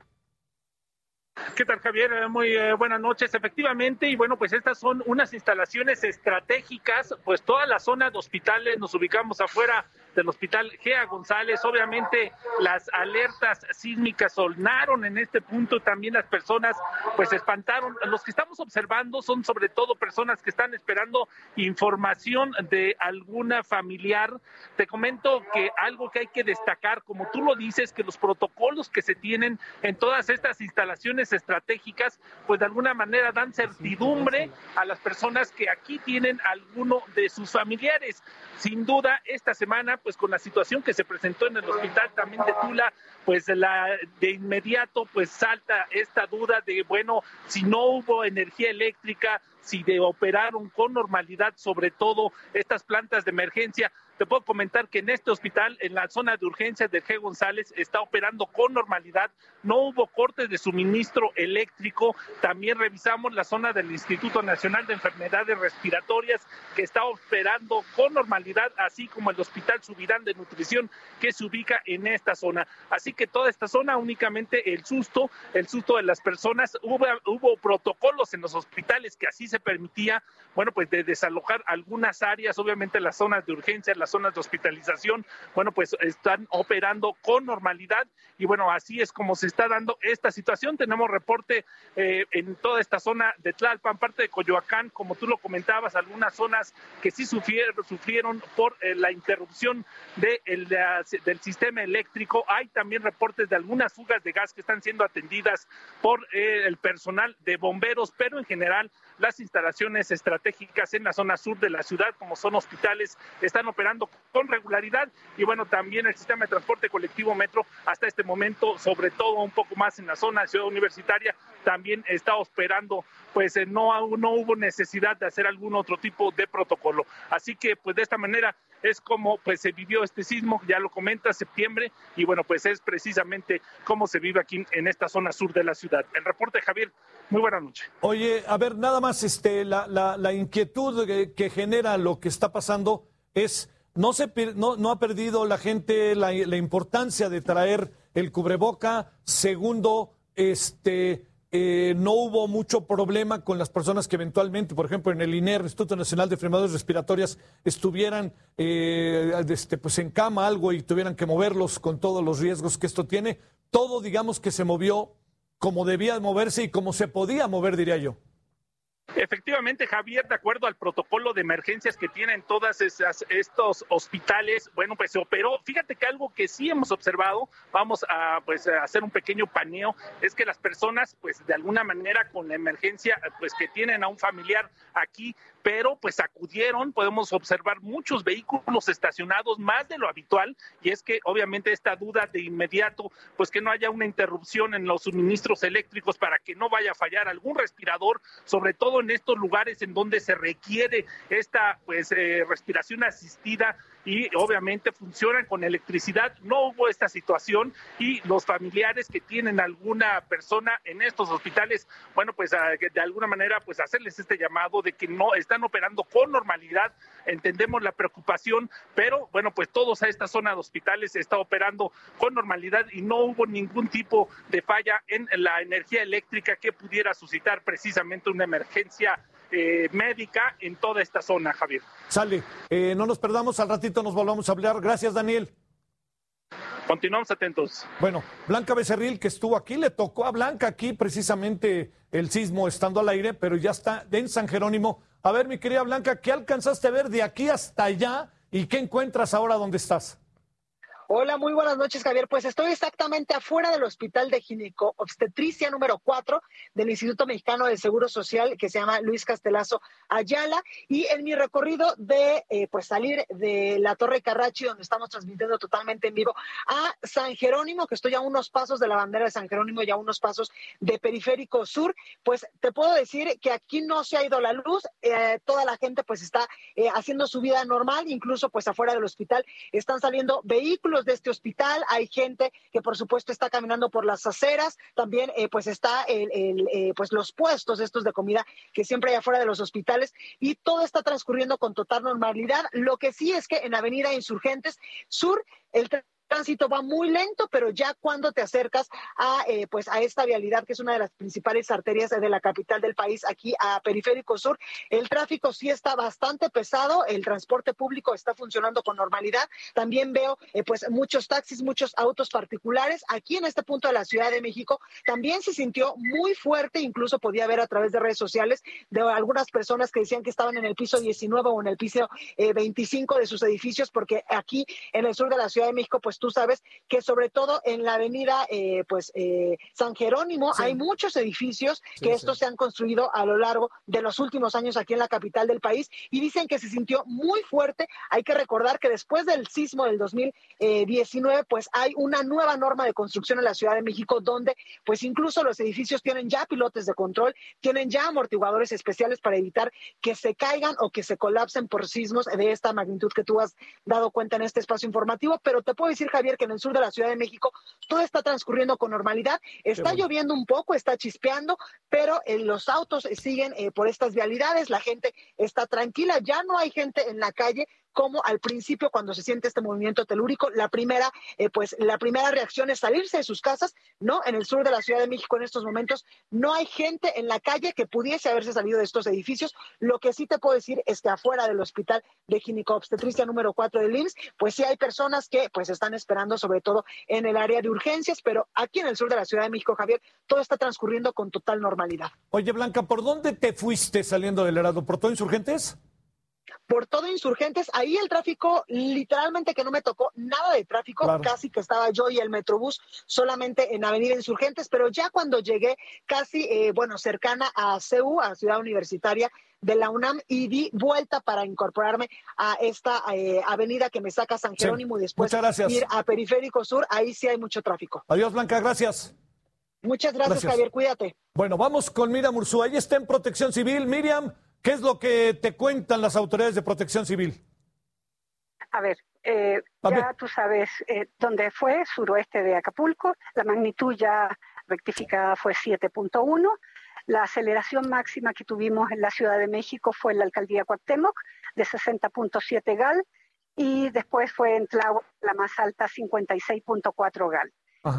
¿Qué tal, Javier? Eh, muy eh, buenas noches. Efectivamente, y bueno, pues estas son unas instalaciones estratégicas, pues toda la zona de hospitales, nos ubicamos afuera del hospital Gea González. Obviamente las alertas sísmicas sonaron en este punto, también las personas pues se espantaron. Los que estamos observando son sobre todo personas que están esperando información de alguna familiar. Te comento que algo que hay que destacar, como tú lo dices, que los protocolos que se tienen en todas estas instalaciones estratégicas, pues de alguna manera dan certidumbre a las personas que aquí tienen alguno de sus familiares. Sin duda, esta semana pues con la situación que se presentó en el hospital también de Tula, pues la, de inmediato pues salta esta duda de, bueno, si no hubo energía eléctrica, si de operaron con normalidad, sobre todo estas plantas de emergencia, te puedo comentar que en este hospital, en la zona de urgencias de G. González, está operando con normalidad. No hubo cortes de suministro eléctrico. También revisamos la zona del Instituto Nacional de Enfermedades Respiratorias, que está operando con normalidad, así como el Hospital Subirán de Nutrición, que se ubica en esta zona. Así que toda esta zona, únicamente el susto, el susto de las personas. Hubo, hubo protocolos en los hospitales que así se permitía, bueno, pues de desalojar algunas áreas, obviamente las zonas de urgencia, las zonas de hospitalización, bueno, pues están operando con normalidad y bueno, así es como se está dando esta situación. Tenemos reporte eh, en toda esta zona de Tlalpan, parte de Coyoacán, como tú lo comentabas, algunas zonas que sí sufrieron, sufrieron por eh, la interrupción de el, del sistema eléctrico. Hay también reportes de algunas fugas de gas que están siendo atendidas por eh, el personal de bomberos, pero en general las instalaciones estratégicas en la zona sur de la ciudad, como son hospitales, están operando con regularidad. Y bueno, también el sistema de transporte colectivo metro hasta este momento, sobre todo un poco más en la zona de ciudad universitaria, también está operando, pues eh, no, no hubo necesidad de hacer algún otro tipo de protocolo. Así que pues de esta manera es como pues se vivió este sismo, ya lo comenta, septiembre, y bueno, pues es precisamente cómo se vive aquí en esta zona sur de la ciudad. El reporte, Javier, muy buena noche. Oye, a ver, nada más este, la, la, inquietud que, genera lo que está pasando es, no, se, no, no ha perdido la gente la importancia de traer el cubreboca, segundo, este eh, no hubo mucho problema con las personas que eventualmente, por ejemplo, en el INER, Instituto Nacional de Enfermedades Respiratorias, estuvieran eh, este, pues en cama algo y tuvieran que moverlos con todos los riesgos que esto tiene. Todo, digamos, que se movió como debía moverse y como se podía mover, diría yo. Efectivamente, Javier, de acuerdo al protocolo de emergencias que tienen todas esas, estos hospitales, bueno, pues se operó. Fíjate que algo que sí hemos observado, vamos a pues a hacer un pequeño paneo, es que las personas, pues de alguna manera con la emergencia, pues que tienen a un familiar aquí, pero pues acudieron, podemos observar muchos vehículos estacionados más de lo habitual, y es que obviamente esta duda de inmediato, pues que no haya una interrupción en los suministros eléctricos para que no vaya a fallar algún respirador, sobre todo en estos lugares en donde se requiere esta pues eh, respiración asistida y obviamente funcionan con electricidad. No hubo esta situación y los familiares que tienen alguna persona en estos hospitales, bueno, pues de alguna manera pues hacerles este llamado de que no están operando con normalidad. Entendemos la preocupación, pero bueno, pues todos a esta zona de hospitales está operando con normalidad y no hubo ningún tipo de falla en la energía eléctrica que pudiera suscitar precisamente una emergencia eh, médica en toda esta zona, Javier. Sale, eh, no nos perdamos, al ratito nos volvamos a hablar. Gracias, Daniel. Continuamos atentos. Bueno, Blanca Becerril, que estuvo aquí, le tocó a Blanca aquí precisamente el sismo estando al aire, pero ya está en San Jerónimo. A ver, mi querida Blanca, ¿qué alcanzaste a ver de aquí hasta allá y qué encuentras ahora donde estás? Hola, muy buenas noches, Javier. Pues estoy exactamente afuera del Hospital de Gineco Obstetricia número 4 del Instituto Mexicano de Seguro Social, que se llama Luis Castelazo Ayala. Y en mi recorrido de eh, pues salir de la Torre Carrachi, donde estamos transmitiendo totalmente en vivo, a San Jerónimo, que estoy a unos pasos de la bandera de San Jerónimo y a unos pasos de Periférico Sur, pues te puedo decir que aquí no se ha ido la luz. Eh, toda la gente pues está eh, haciendo su vida normal, incluso pues afuera del hospital están saliendo vehículos de este hospital, hay gente que por supuesto está caminando por las aceras, también eh, pues está el, eh, pues los puestos estos de comida que siempre hay afuera de los hospitales. Y todo está transcurriendo con total normalidad. Lo que sí es que en Avenida Insurgentes Sur el tránsito va muy lento, pero ya cuando te acercas a eh, pues a esta vialidad que es una de las principales arterias de la capital del país aquí a Periférico Sur, el tráfico sí está bastante pesado, el transporte público está funcionando con normalidad. También veo eh, pues muchos taxis, muchos autos particulares aquí en este punto de la Ciudad de México. También se sintió muy fuerte, incluso podía ver a través de redes sociales de algunas personas que decían que estaban en el piso 19 o en el piso 25 eh, de sus edificios porque aquí en el sur de la Ciudad de México pues tú sabes que sobre todo en la avenida eh, pues eh, San Jerónimo hay muchos edificios que estos se han construido a lo largo de los últimos años aquí en la capital del país y dicen que se sintió muy fuerte. Hay que recordar que después del sismo del 2019 pues hay una nueva norma de construcción en la Ciudad de México donde pues incluso los edificios tienen ya pilotes de control, tienen ya amortiguadores especiales para evitar que se caigan o que se colapsen por sismos de esta magnitud que tú has dado cuenta en este espacio informativo, pero te puedo decir Javier, que en el sur de la Ciudad de México todo está transcurriendo con normalidad. Está lloviendo un poco, está chispeando, pero eh, los autos siguen eh, por estas vialidades, la gente está tranquila, ya no hay gente en la calle, como al principio cuando se siente este movimiento telúrico, la primera, eh, pues la primera reacción es salirse de sus casas, ¿no? En el sur de la Ciudad de México en estos momentos no hay gente en la calle que pudiese haberse salido de estos edificios. Lo que sí te puedo decir es que afuera del hospital de ginecobstetricia número 4 de IMSS, pues sí hay personas que pues están esperando sobre todo en el área de urgencias, pero aquí en el sur de la Ciudad de México, Javier, todo está transcurriendo con total normalidad. Oye, Blanca, ¿por dónde te fuiste saliendo del aeropuerto? ¿Insurgentes? Por todo insurgentes. Ahí el tráfico, literalmente que no me tocó nada de tráfico, casi que estaba yo y el Metrobús solamente en Avenida Insurgentes, pero ya cuando llegué casi, eh, bueno, cercana a CEU, a Ciudad Universitaria de la UNAM, y di vuelta para incorporarme a esta eh, avenida que me saca San Jerónimo y después ir a Periférico Sur, ahí sí hay mucho tráfico. Adiós, Blanca, gracias. Muchas gracias, Javier, cuídate. Bueno, vamos con Miriam Ursúa. Ahí está en Protección Civil. Miriam, ¿qué es lo que te cuentan las autoridades de Protección Civil? A ver, eh, ya tú sabes eh, dónde fue, suroeste de Acapulco. La magnitud ya rectificada fue 7.1. La aceleración máxima que tuvimos en la Ciudad de México fue en la alcaldía Cuauhtémoc de 60.7 gal y después fue en Tláhuac la más alta 56.4 gal.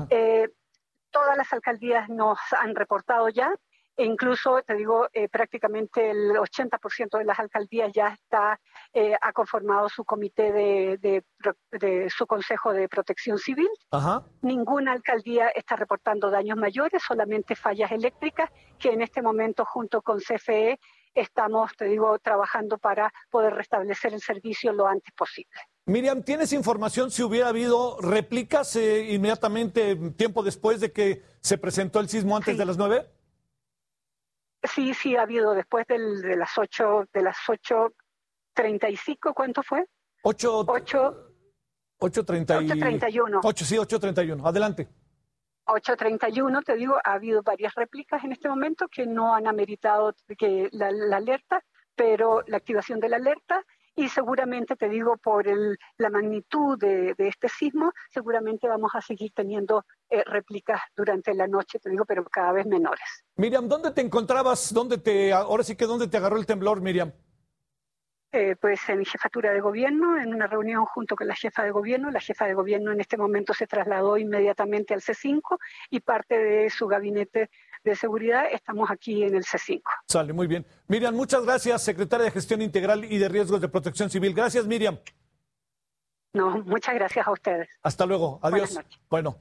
Eh, todas las alcaldías nos han reportado ya, e incluso, te digo, eh, prácticamente el 80% de las alcaldías ya está, eh, ha conformado su comité de, de, su consejo de protección civil. Ninguna alcaldía está reportando daños mayores, solamente fallas eléctricas, que en este momento junto con CFE estamos, te digo, trabajando para poder restablecer el servicio lo antes posible. Miriam, ¿tienes información si hubiera habido réplicas eh, inmediatamente, tiempo después de que se presentó el sismo antes de las nueve? Sí, sí, ha habido después del, de las ocho, de las ocho treinta y cinco, ¿cuánto fue? Ocho. Ocho. Ocho treinta y. uno. Ocho, sí, ocho treinta y uno. Adelante. 831, te digo, ha habido varias réplicas en este momento que no han ameritado que la, alerta, pero la activación de la alerta y seguramente, te digo, por el, la magnitud de, este sismo, seguramente vamos a seguir teniendo eh, réplicas durante la noche, te digo, pero cada vez menores. Miriam, ¿dónde te encontrabas? ¿Dónde te, ahora sí que dónde te agarró el temblor, Miriam? Eh, pues en jefatura de gobierno, en una reunión junto con la jefa de gobierno. La jefa de gobierno en este momento se trasladó inmediatamente al C5 y parte de su gabinete de seguridad estamos aquí en el C5. Sale, muy bien. Miriam, muchas gracias, secretaria de Gestión Integral y de Riesgos de Protección Civil. Gracias, Miriam. No, muchas gracias a ustedes. Hasta luego, adiós. Bueno,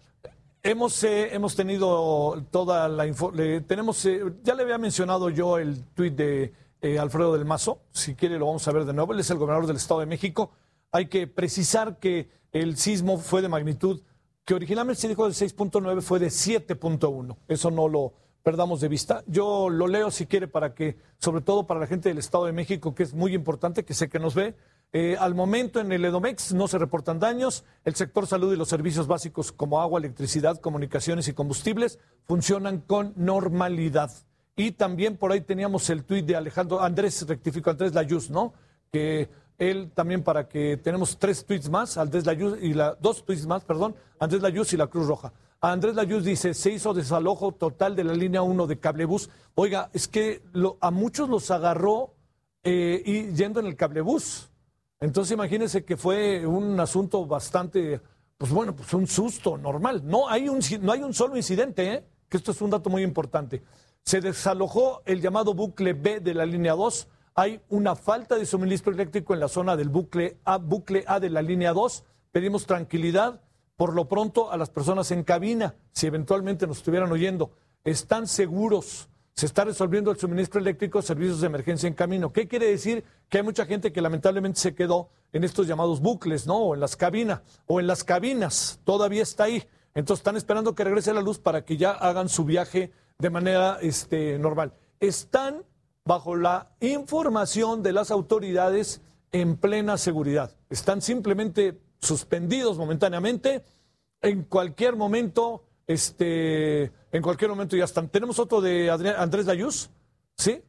hemos, eh, hemos tenido toda la info, tenemos, eh, ya le había mencionado yo el tuit de eh, Alfredo del Mazo. Si quiere, lo vamos a ver de nuevo. Él es el gobernador del Estado de México. Hay que precisar que el sismo fue de magnitud que originalmente se dijo de 6.9, fue de 7.1. Eso no lo perdamos de vista. Yo lo leo si quiere para que, sobre todo para la gente del Estado de México, que es muy importante, que sé que nos ve. Eh, al momento en el Edomex no se reportan daños. El sector salud y los servicios básicos como agua, electricidad, comunicaciones y combustibles funcionan con normalidad. Y también por ahí teníamos el tuit de Alejandro Andrés, rectifico, Andrés Layuz, ¿no? Que él también para que tenemos tres tuits más, Andrés Layuz y la, dos tuits más, perdón, Andrés Layuz y la Cruz Roja. Andrés Layuz dice, se hizo desalojo total de la línea 1 de cablebús. Oiga, es que a muchos los agarró eh, y yendo en el cablebús. Entonces imagínense que fue un asunto bastante, pues bueno, pues un susto normal. No hay un, no hay un solo incidente, ¿eh? que esto es un dato muy importante. Se desalojó el llamado bucle B de la línea 2. Hay una falta de suministro eléctrico en la zona del bucle A, bucle A de la línea 2. Pedimos tranquilidad por lo pronto a las personas en cabina, si eventualmente nos estuvieran oyendo. Están seguros. Se está resolviendo el suministro eléctrico, servicios de emergencia en camino. ¿Qué quiere decir? Que hay mucha gente que lamentablemente se quedó en estos llamados bucles, ¿no? O en las cabinas, o en las cabinas. Todavía está ahí. Entonces están esperando que regrese la luz para que ya hagan su viaje de manera este, normal. Están bajo la información de las autoridades en plena seguridad. Están simplemente suspendidos momentáneamente. En cualquier momento, este, en cualquier momento ya están. Tenemos otro de Andrés Dayuz, ¿sí?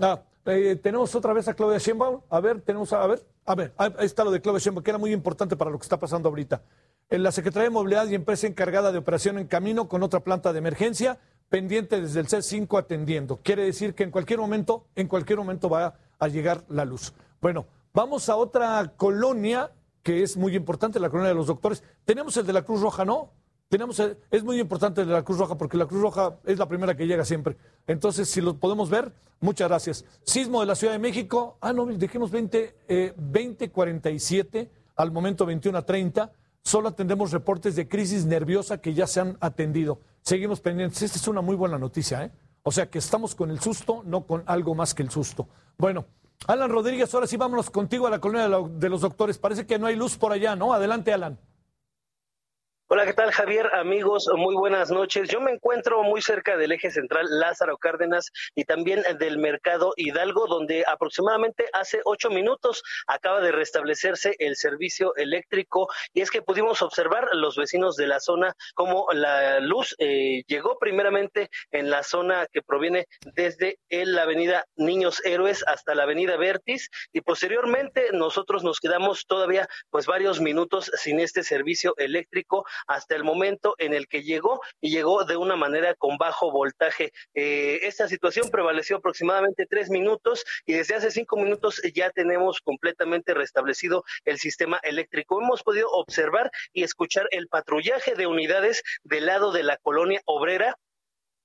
Ah, eh, tenemos otra vez a Claudia Sheinbaum. A ver, tenemos a, a ver, a ver, ahí está lo de Claudia Sheinbaum, que era muy importante para lo que está pasando ahorita en la Secretaría de Movilidad y Empresa encargada de operación en camino con otra planta de emergencia, pendiente desde el C5 atendiendo. Quiere decir que en cualquier momento, en cualquier momento va a llegar la luz. Bueno, vamos a otra colonia que es muy importante, la colonia de los doctores. Tenemos el de la Cruz Roja, ¿no? Tenemos es muy importante el de la Cruz Roja porque la Cruz Roja es la primera que llega siempre. Entonces, si lo podemos ver, muchas gracias. Sismo de la Ciudad de México, ah, no, dejemos 20, eh, 2047, al momento 21 a 30 solo atendemos reportes de crisis nerviosa que ya se han atendido. Seguimos pendientes. Esta es una muy buena noticia, ¿eh? O sea que estamos con el susto, no con algo más que el susto. Bueno, Alan Rodríguez, ahora sí vámonos contigo a la colonia de, los doctores. Parece que no hay luz por allá, ¿no? Adelante, Alan. Hola, ¿qué tal Javier? Amigos, muy buenas noches. Yo me encuentro muy cerca del eje central Lázaro Cárdenas y también del mercado Hidalgo, donde aproximadamente hace ocho minutos acaba de restablecerse el servicio eléctrico y es que pudimos observar los vecinos de la zona como la luz eh, llegó primeramente en la zona que proviene desde la avenida Niños Héroes hasta la avenida Vertis y posteriormente nosotros nos quedamos todavía pues varios minutos sin este servicio eléctrico hasta el momento en el que llegó y llegó de una manera con bajo voltaje. Eh, esta situación prevaleció aproximadamente tres minutos y desde hace cinco minutos ya tenemos completamente restablecido el sistema eléctrico. Hemos podido observar y escuchar el patrullaje de unidades del lado de la colonia obrera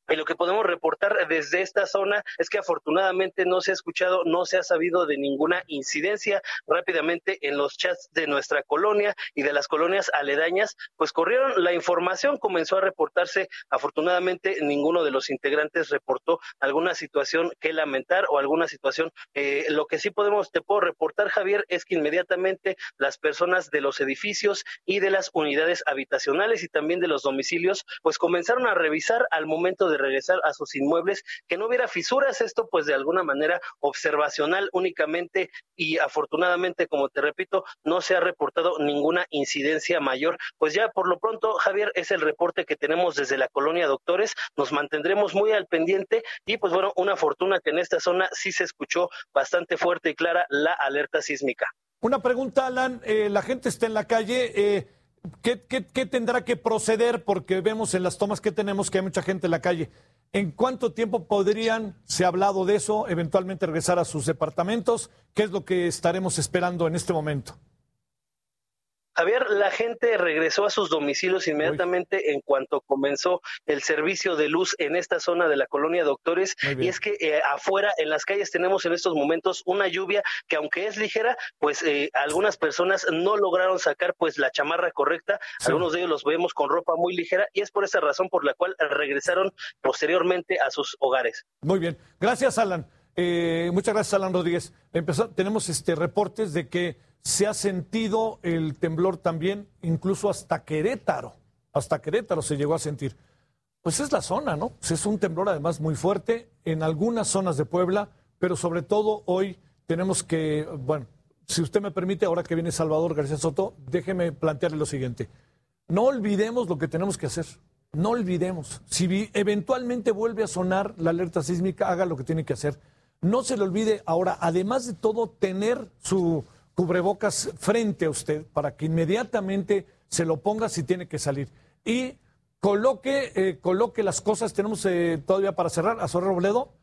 y lo que podemos reportar desde esta zona es que afortunadamente no se ha escuchado, no se ha sabido de ninguna incidencia. Rápidamente en los chats de nuestra colonia y de las colonias aledañas, pues corrieron la información, comenzó a reportarse. Afortunadamente ninguno de los integrantes reportó alguna situación que lamentar o alguna situación. Eh, lo que sí podemos, te puedo reportar, Javier, es que inmediatamente las personas de los edificios y de las unidades habitacionales y también de los domicilios, pues comenzaron a revisar al momento de regresar a sus inmuebles que no hubiera fisuras, esto pues de alguna manera observacional únicamente y afortunadamente, como te repito, no se ha reportado ninguna incidencia mayor. Pues ya por lo pronto, Javier, es el reporte que tenemos desde la colonia Doctores, nos mantendremos muy al pendiente y pues bueno, una fortuna que en esta zona sí se escuchó bastante fuerte y clara la alerta sísmica. Una pregunta, Alan. Eh, la gente está en la calle. eh, ¿qué, tendrá que proceder? Porque vemos en las tomas que tenemos que hay mucha gente en la calle. ¿En cuánto tiempo podrían, se ha hablado de eso, eventualmente regresar a sus departamentos? ¿Qué es lo que estaremos esperando en este momento? Javier, la gente regresó a sus domicilios inmediatamente en cuanto comenzó el servicio de luz en esta zona de la colonia Doctores. Y es que eh, afuera, en las calles, tenemos en estos momentos una lluvia que aunque es ligera, pues eh, algunas personas no lograron sacar pues la chamarra correcta. Algunos de ellos los vemos con ropa muy ligera y es por esa razón por la cual regresaron posteriormente a sus hogares. Muy bien. Gracias, Alan. Eh, muchas gracias, Alan Rodríguez. Empezó- tenemos este, reportes de que se ha sentido el temblor también, incluso hasta Querétaro. Hasta Querétaro se llegó a sentir. Pues es la zona, ¿no? Pues es un temblor además muy fuerte en algunas zonas de Puebla, pero sobre todo hoy tenemos que, bueno, si usted me permite, ahora que viene Salvador García Soto, déjeme plantearle lo siguiente. No olvidemos lo que tenemos que hacer. No olvidemos. Si eventualmente vuelve a sonar la alerta sísmica, haga lo que tiene que hacer. No se le olvide ahora, además de todo, tener su cubrebocas frente a usted para que inmediatamente se lo ponga si tiene que salir. Y coloque, eh, coloque las cosas. Tenemos eh, todavía para cerrar a Sober Robledo.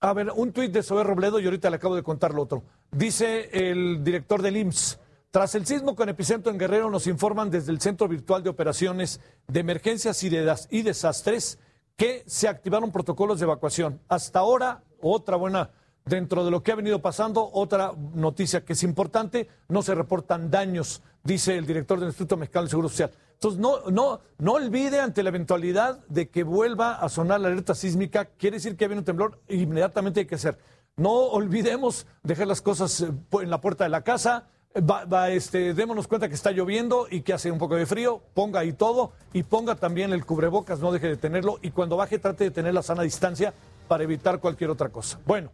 A ver, un tuit de Sober Robledo y ahorita le acabo de contar lo otro. Dice el director del IMSS. Tras el sismo con epicentro en Guerrero, nos informan desde el Centro Virtual de Operaciones de Emergencias y, de y Desastres que se activaron protocolos de evacuación. Hasta ahora, otra buena, dentro de lo que ha venido pasando, otra noticia que es importante, no se reportan daños, dice el director del Instituto Mexicano del Seguro Social. Entonces, no, no, no olvide ante la eventualidad de que vuelva a sonar la alerta sísmica, quiere decir que viene un temblor, inmediatamente hay que hacer. No olvidemos dejar las cosas eh, en la puerta de la casa, Va, va, este, démonos cuenta que está lloviendo y que hace un poco de frío, ponga ahí todo y ponga también el cubrebocas, no deje de tenerlo y cuando baje trate de tener la sana distancia para evitar cualquier otra cosa. Bueno,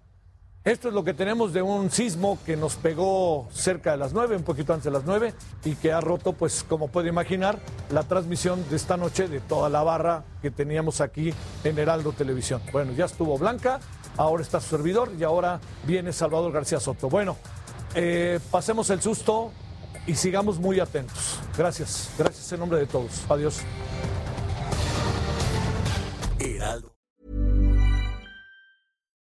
esto es lo que tenemos de un sismo que nos pegó cerca de las nueve, un poquito antes de las nueve y que ha roto, pues como puede imaginar, la transmisión de esta noche de toda la barra que teníamos aquí en Heraldo Televisión. Bueno, ya estuvo Blanca, ahora está su servidor y ahora viene Salvador García Soto. Bueno. Eh, pasemos el susto y sigamos muy atentos. Gracias, gracias en nombre de todos. Adiós. Heraldo.